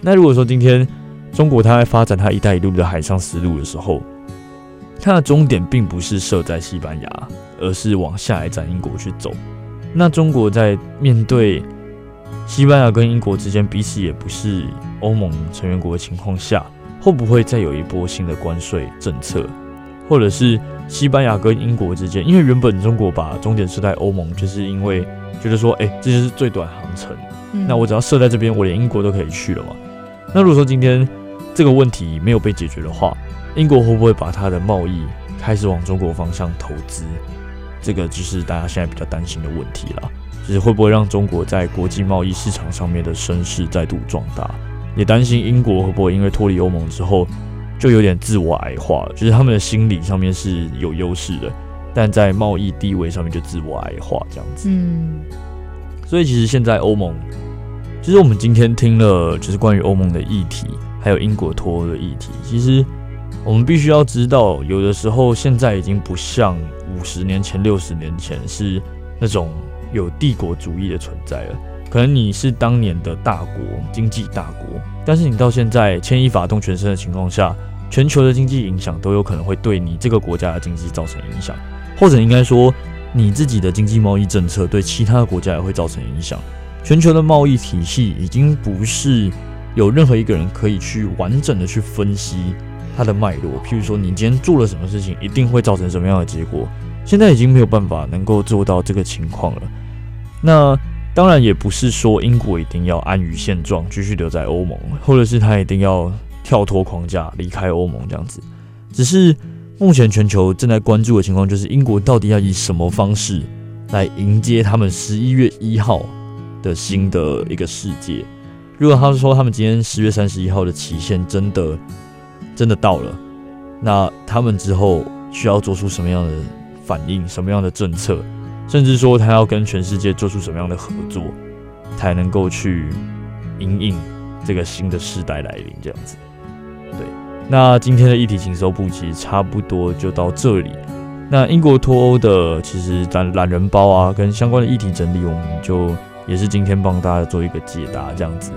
那如果说今天中国它在发展它一带一路的海上丝路的时候，它的终点并不是设在西班牙，而是往下一站英国去走。那中国在面对西班牙跟英国之间彼此也不是欧盟成员国的情况下，会不会再有一波新的关税政策，或者是西班牙跟英国之间？因为原本中国把终点设在欧盟，就是因为觉得说，哎、欸，这就是最短航程，嗯、那我只要设在这边，我连英国都可以去了嘛。那如果说今天这个问题没有被解决的话，英国会不会把它的贸易开始往中国方向投资？这个就是大家现在比较担心的问题了，就是会不会让中国在国际贸易市场上面的声势再度壮大？也担心英国会不会因为脱离欧盟之后就有点自我矮化了，就是他们的心理上面是有优势的，但在贸易地位上面就自我矮化这样子。嗯，所以其实现在欧盟，其实我们今天听了就是关于欧盟的议题，还有英国脱欧的议题，其实。我们必须要知道，有的时候现在已经不像五十年前、六十年前是那种有帝国主义的存在了。可能你是当年的大国、经济大国，但是你到现在牵一发动全身的情况下，全球的经济影响都有可能会对你这个国家的经济造成影响，或者应该说，你自己的经济贸易政策对其他国家也会造成影响。全球的贸易体系已经不是有任何一个人可以去完整的去分析。它的脉络，譬如说，你今天做了什么事情，一定会造成什么样的结果？现在已经没有办法能够做到这个情况了。那当然也不是说英国一定要安于现状，继续留在欧盟，或者是他一定要跳脱框架离开欧盟这样子。只是目前全球正在关注的情况，就是英国到底要以什么方式来迎接他们十一月一号的新的一个世界？如果他是说他们今天十月三十一号的期限真的。真的到了，那他们之后需要做出什么样的反应，什么样的政策，甚至说他要跟全世界做出什么样的合作，才能够去因应这个新的时代来临？这样子，对。那今天的议题情搜部其实差不多就到这里。那英国脱欧的其实懒懒人包啊，跟相关的议题整理，我们就也是今天帮大家做一个解答这样子。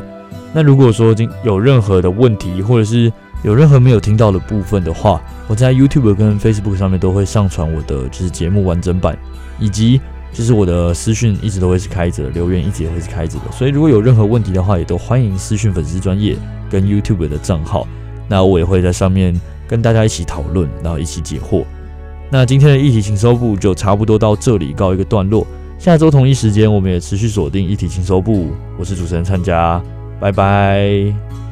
那如果说今有任何的问题，或者是有任何没有听到的部分的话，我在 YouTube 跟 Facebook 上面都会上传我的就是节目完整版，以及就是我的私讯一直都会是开着，留言一直也会是开着的。所以如果有任何问题的话，也都欢迎私讯粉丝专业跟 YouTube 的账号，那我也会在上面跟大家一起讨论，然后一起解惑。那今天的议题情搜部就差不多到这里告一个段落，下周同一时间我们也持续锁定议题情搜部，我是主持人参加，拜拜。